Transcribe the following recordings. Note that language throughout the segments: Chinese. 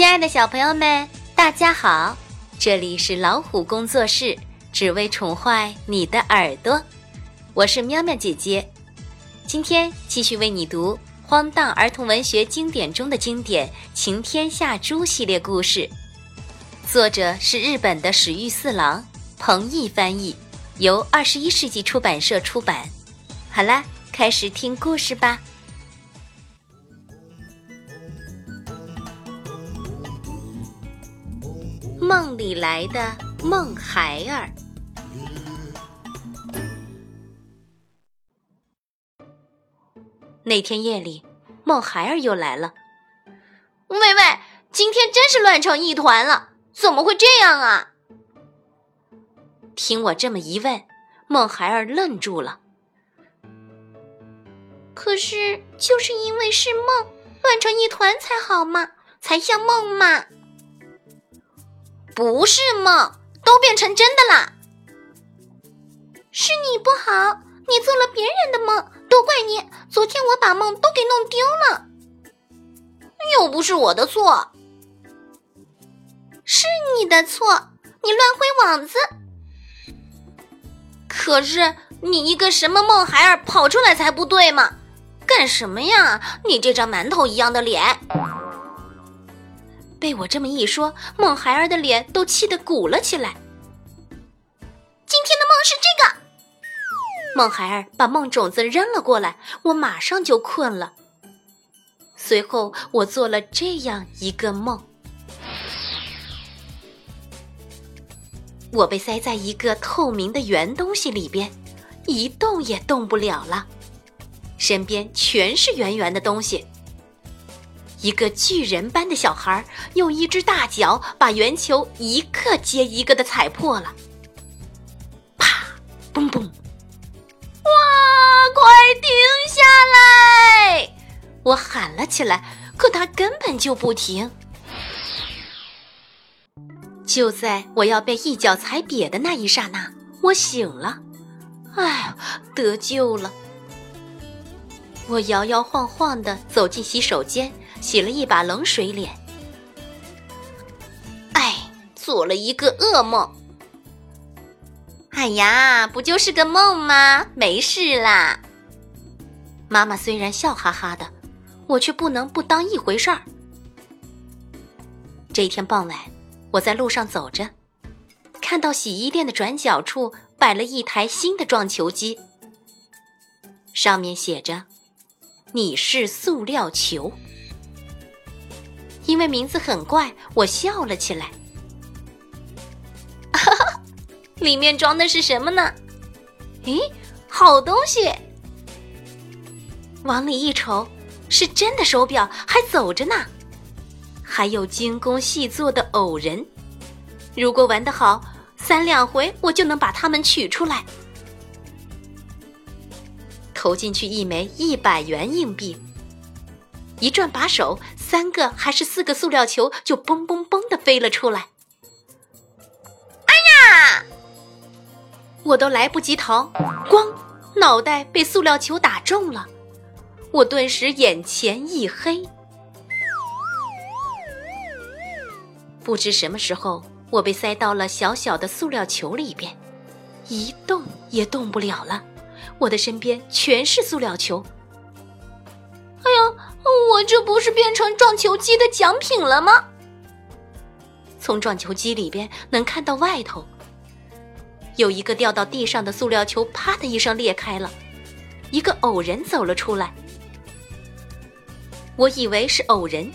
亲爱的小朋友们，大家好！这里是老虎工作室，只为宠坏你的耳朵。我是喵喵姐姐，今天继续为你读荒诞儿童文学经典中的经典《晴天下猪》系列故事。作者是日本的史玉四郎，彭毅翻译，由二十一世纪出版社出版。好啦，开始听故事吧。梦里来的梦孩儿。那天夜里，梦孩儿又来了。喂喂，今天真是乱成一团了，怎么会这样啊？听我这么一问，梦孩儿愣住了。可是，就是因为是梦，乱成一团才好嘛，才像梦嘛。不是梦，都变成真的啦！是你不好，你做了别人的梦，都怪你！昨天我把梦都给弄丢了，又不是我的错，是你的错，你乱挥网子。可是你一个什么梦孩儿跑出来才不对嘛？干什么呀？你这张馒头一样的脸！被我这么一说，梦孩儿的脸都气得鼓了起来。今天的梦是这个。梦孩儿把梦种子扔了过来，我马上就困了。随后我做了这样一个梦：我被塞在一个透明的圆东西里边，一动也动不了了，身边全是圆圆的东西。一个巨人般的小孩用一只大脚把圆球一个接一个的踩破了，啪，嘣嘣！哇，快停下来！我喊了起来，可他根本就不停。就在我要被一脚踩瘪的那一刹那，我醒了，哎，得救了！我摇摇晃晃的走进洗手间。洗了一把冷水脸，哎，做了一个噩梦。哎呀，不就是个梦吗？没事啦。妈妈虽然笑哈哈的，我却不能不当一回事儿。这一天傍晚，我在路上走着，看到洗衣店的转角处摆了一台新的撞球机，上面写着“你是塑料球”。因为名字很怪，我笑了起来。哈哈，里面装的是什么呢？咦，好东西！往里一瞅，是真的手表，还走着呢。还有精工细作的偶人，如果玩得好，三两回我就能把它们取出来，投进去一枚一百元硬币。一转把手，三个还是四个塑料球就嘣嘣嘣的飞了出来。哎呀！我都来不及逃，咣，脑袋被塑料球打中了，我顿时眼前一黑。不知什么时候，我被塞到了小小的塑料球里边，一动也动不了了。我的身边全是塑料球。哎呀！我这不是变成撞球机的奖品了吗？从撞球机里边能看到外头，有一个掉到地上的塑料球，啪的一声裂开了，一个偶人走了出来。我以为是偶人，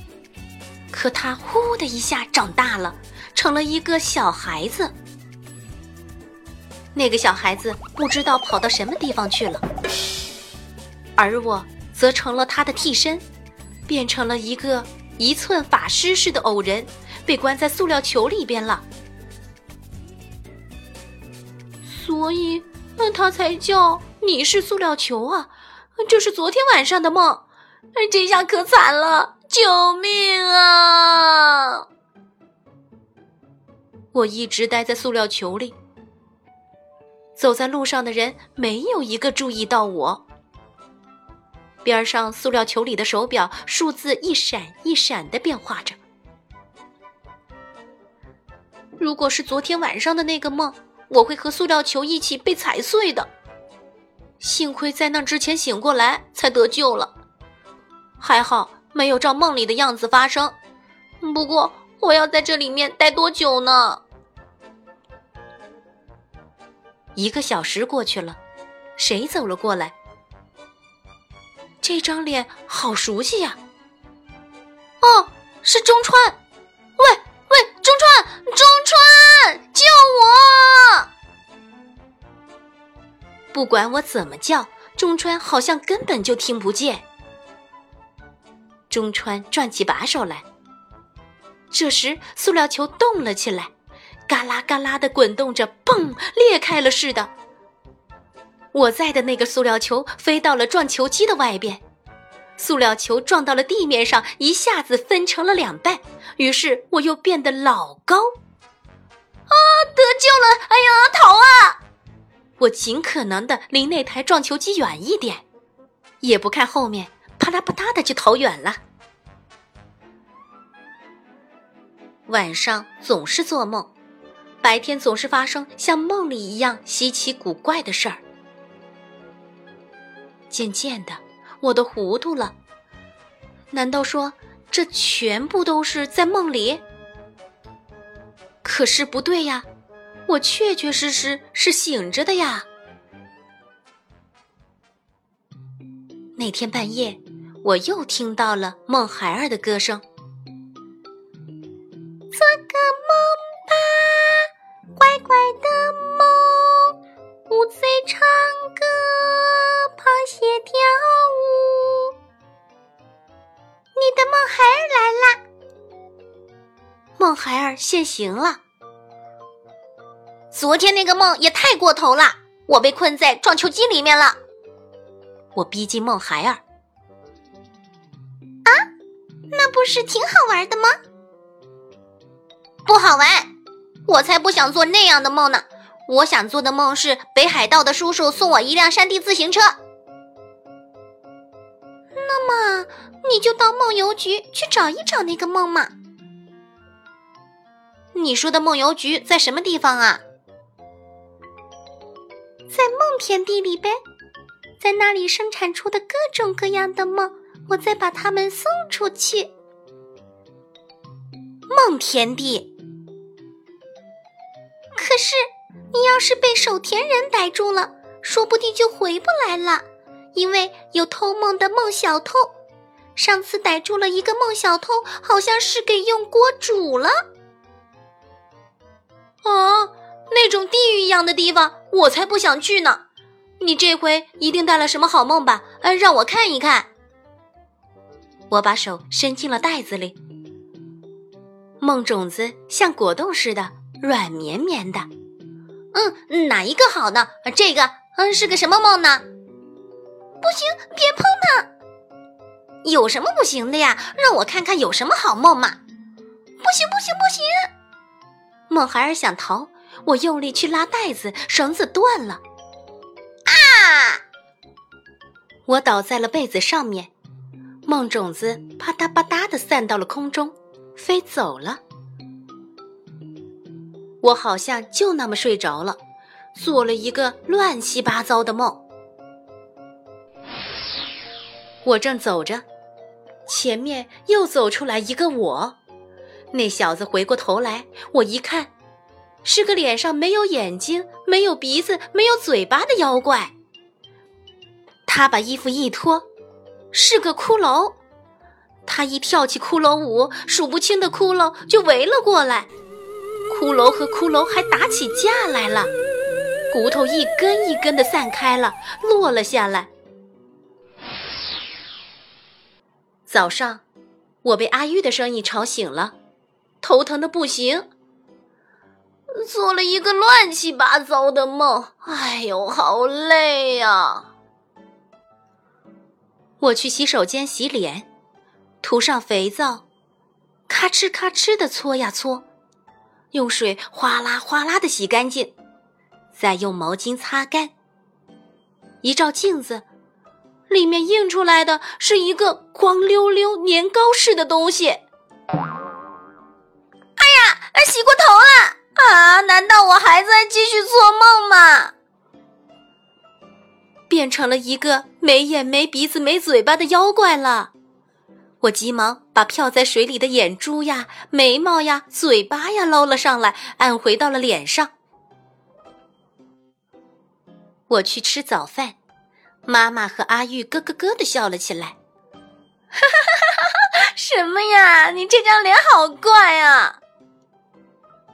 可他呼的一下长大了，成了一个小孩子。那个小孩子不知道跑到什么地方去了，而我则成了他的替身。变成了一个一寸法师似的偶人，被关在塑料球里边了。所以，那他才叫你是塑料球啊！这是昨天晚上的梦，这下可惨了！救命啊！我一直待在塑料球里，走在路上的人没有一个注意到我。边上塑料球里的手表数字一闪一闪的变化着，如果是昨天晚上的那个梦，我会和塑料球一起被踩碎的。幸亏在那之前醒过来，才得救了。还好没有照梦里的样子发生。不过我要在这里面待多久呢？一个小时过去了，谁走了过来？这张脸好熟悉呀！哦，是中川。喂喂，中川，中川，救我！不管我怎么叫，中川好像根本就听不见。中川转起把手来，这时塑料球动了起来，嘎啦嘎啦的滚动着，嘣，裂开了似的。我在的那个塑料球飞到了撞球机的外边，塑料球撞到了地面上，一下子分成了两半，于是我又变得老高。啊，得救了！哎呀，逃啊！我尽可能的离那台撞球机远一点，也不看后面，啪啦啪嗒的就逃远了。晚上总是做梦，白天总是发生像梦里一样稀奇古怪的事儿。渐渐的，我都糊涂了。难道说这全部都是在梦里？可是不对呀。我确确实实是醒着的呀！那天半夜，我又听到了梦孩儿的歌声。行了。昨天那个梦也太过头了，我被困在撞球机里面了。我逼近梦孩儿，啊，那不是挺好玩的吗？不好玩，我才不想做那样的梦呢。我想做的梦是北海道的叔叔送我一辆山地自行车。那么你就到梦邮局去找一找那个梦嘛。你说的梦邮局在什么地方啊？在梦田地里呗，在那里生产出的各种各样的梦，我再把它们送出去。梦田地。可是你要是被守田人逮住了，说不定就回不来了，因为有偷梦的梦小偷。上次逮住了一个梦小偷，好像是给用锅煮了。啊，那种地狱一样的地方。我才不想去呢！你这回一定带了什么好梦吧？嗯，让我看一看。我把手伸进了袋子里，梦种子像果冻似的软绵绵的。嗯，哪一个好呢？这个，嗯，是个什么梦呢？不行，别碰它！有什么不行的呀？让我看看有什么好梦嘛！不行，不行，不行！梦孩儿想逃。我用力去拉带子，绳子断了。啊！我倒在了被子上面，梦种子啪嗒啪嗒的散到了空中，飞走了。我好像就那么睡着了，做了一个乱七八糟的梦。我正走着，前面又走出来一个我，那小子回过头来，我一看。是个脸上没有眼睛、没有鼻子、没有嘴巴的妖怪。他把衣服一脱，是个骷髅。他一跳起骷髅舞，数不清的骷髅就围了过来。骷髅和骷髅还打起架来了，骨头一根一根的散开了，落了下来。早上，我被阿玉的声音吵醒了，头疼的不行。做了一个乱七八糟的梦，哎呦，好累呀！我去洗手间洗脸，涂上肥皂，咔哧咔哧的搓呀搓，用水哗啦哗啦的洗干净，再用毛巾擦干。一照镜子，里面映出来的是一个光溜溜年糕似的东西。还在继续做梦吗？变成了一个没眼没鼻子没嘴巴的妖怪了。我急忙把漂在水里的眼珠呀、眉毛呀、嘴巴呀捞了上来，按回到了脸上。我去吃早饭，妈妈和阿玉咯咯咯的笑了起来。哈哈哈哈哈！什么呀？你这张脸好怪啊！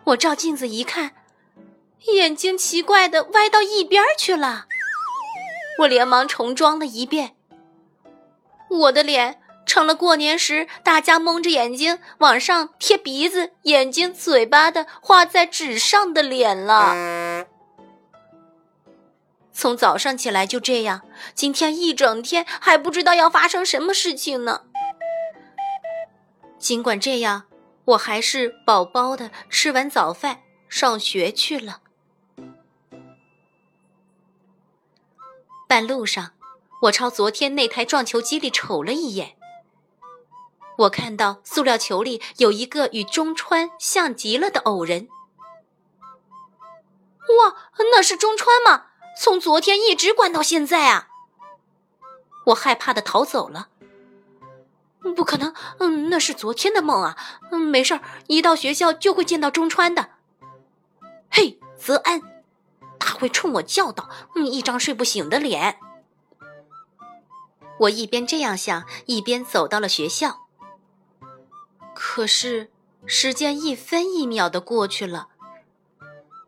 我照镜子一看，眼睛奇怪的歪到一边去了。我连忙重装了一遍。我的脸成了过年时大家蒙着眼睛往上贴鼻子、眼睛、嘴巴的画在纸上的脸了。从早上起来就这样，今天一整天还不知道要发生什么事情呢。尽管这样，我还是饱饱的吃完早饭上学去了。半路上，我朝昨天那台撞球机里瞅了一眼，我看到塑料球里有一个与中川像极了的偶人。哇，那是中川吗？从昨天一直关到现在啊！我害怕的逃走了。不可能，嗯，那是昨天的梦啊。嗯，没事儿，一到学校就会见到中川的。嘿，泽安，会冲我叫道：“嗯，一张睡不醒的脸。”我一边这样想，一边走到了学校。可是时间一分一秒的过去了，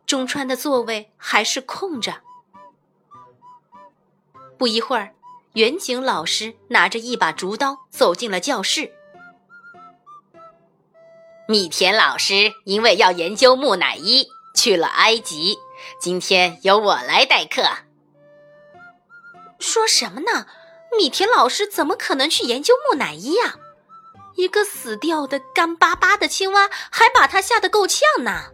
中川的座位还是空着。不一会儿，远景老师拿着一把竹刀走进了教室。米田老师因为要研究木乃伊去了埃及，今天由我来代课。说什么呢？米田老师怎么可能去研究木乃伊呀？一个死掉的干巴巴的青蛙，还把他吓得够呛呢。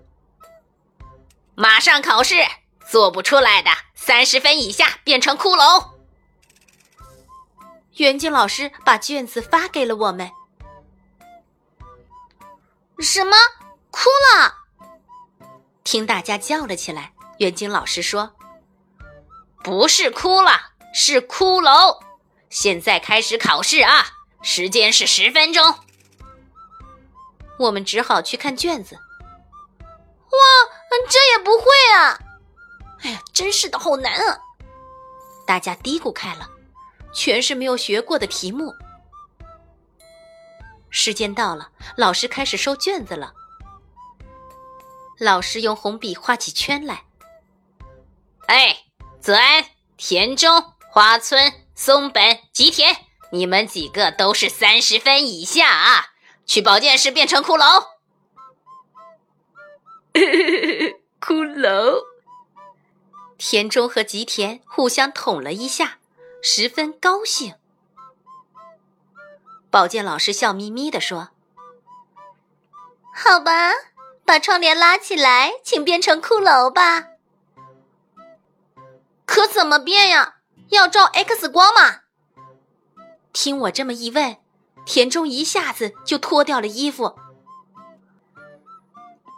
马上考试，做不出来的三十分以下变成骷髅。袁静老师把卷子发给了我们。什么？哭了？听大家叫了起来。袁静老师说：“不是哭了，是骷髅。现在开始考试啊，时间是十分钟。”我们只好去看卷子。哇，这也不会啊！哎呀，真是的，好难啊！大家嘀咕开了。全是没有学过的题目。时间到了，老师开始收卷子了。老师用红笔画起圈来。哎，泽安、田中、花村、松本、吉田，你们几个都是三十分以下啊！去保健室变成骷髅。骷髅。田中和吉田互相捅了一下。十分高兴。保健老师笑眯眯地说：“好吧，把窗帘拉起来，请变成骷髅吧。可怎么变呀？要照 X 光吗？”听我这么一问，田中一下子就脱掉了衣服。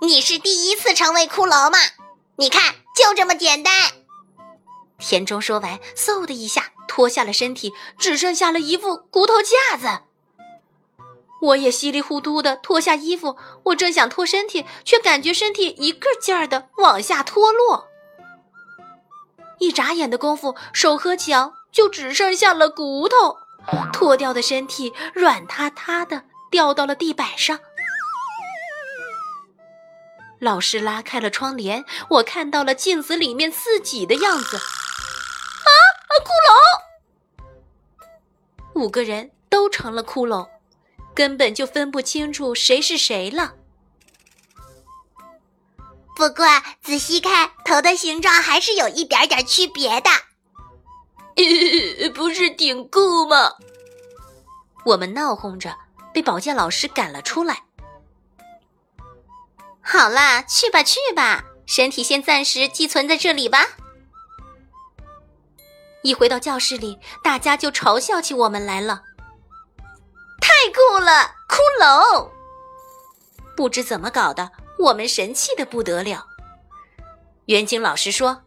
你是第一次成为骷髅吗？你看，就这么简单。田中说完，嗖的一下。脱下了身体，只剩下了一副骨头架子。我也稀里糊涂的脱下衣服，我正想脱身体，却感觉身体一个劲儿的往下脱落。一眨眼的功夫，手和脚就只剩下了骨头，脱掉的身体软塌塌的掉到了地板上。老师拉开了窗帘，我看到了镜子里面自己的样子。啊骷髅，五个人都成了骷髅，根本就分不清楚谁是谁了。不过仔细看，头的形状还是有一点点区别的。不是挺酷吗？我们闹哄着，被保健老师赶了出来。好啦，去吧去吧，身体先暂时寄存在这里吧。一回到教室里，大家就嘲笑起我们来了。太酷了，骷髅！不知怎么搞的，我们神气的不得了。袁景老师说：“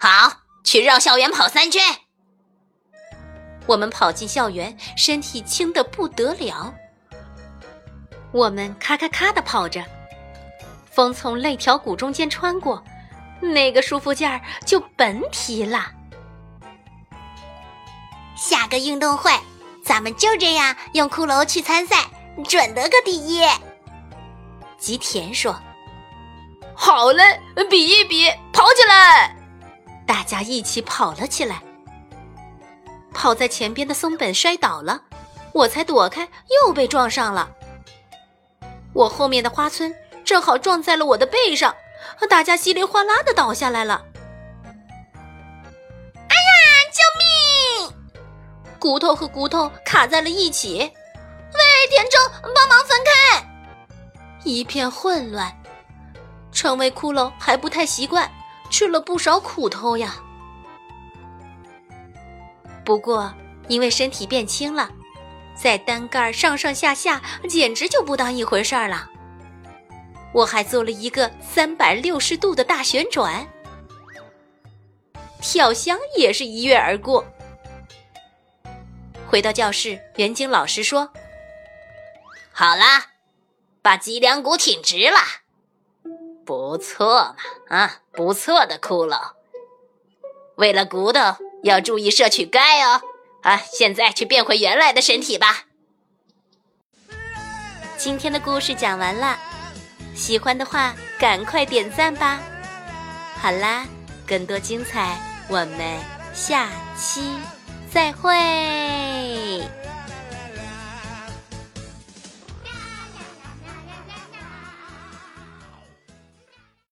好，去绕校园跑三圈。”我们跑进校园，身体轻的不得了。我们咔咔咔的跑着，风从肋条骨中间穿过，那个舒服劲儿就甭提了。下个运动会，咱们就这样用骷髅去参赛，准得个第一。吉田说：“好嘞，比一比，跑起来！”大家一起跑了起来。跑在前边的松本摔倒了，我才躲开，又被撞上了。我后面的花村正好撞在了我的背上，大家稀里哗啦的倒下来了。哎呀，救命！骨头和骨头卡在了一起。喂，田中，帮忙！一片混乱。成为骷髅还不太习惯，吃了不少苦头呀。不过，因为身体变轻了，在单杠上上下下简直就不当一回事儿了。我还做了一个三百六十度的大旋转，跳箱也是一跃而过。回到教室，袁晶老师说：“好啦，把脊梁骨挺直了，不错嘛，啊，不错的骷髅。为了骨头。”要注意摄取钙哦！啊，现在去变回原来的身体吧。今天的故事讲完了，喜欢的话赶快点赞吧。好啦，更多精彩，我们下期再会。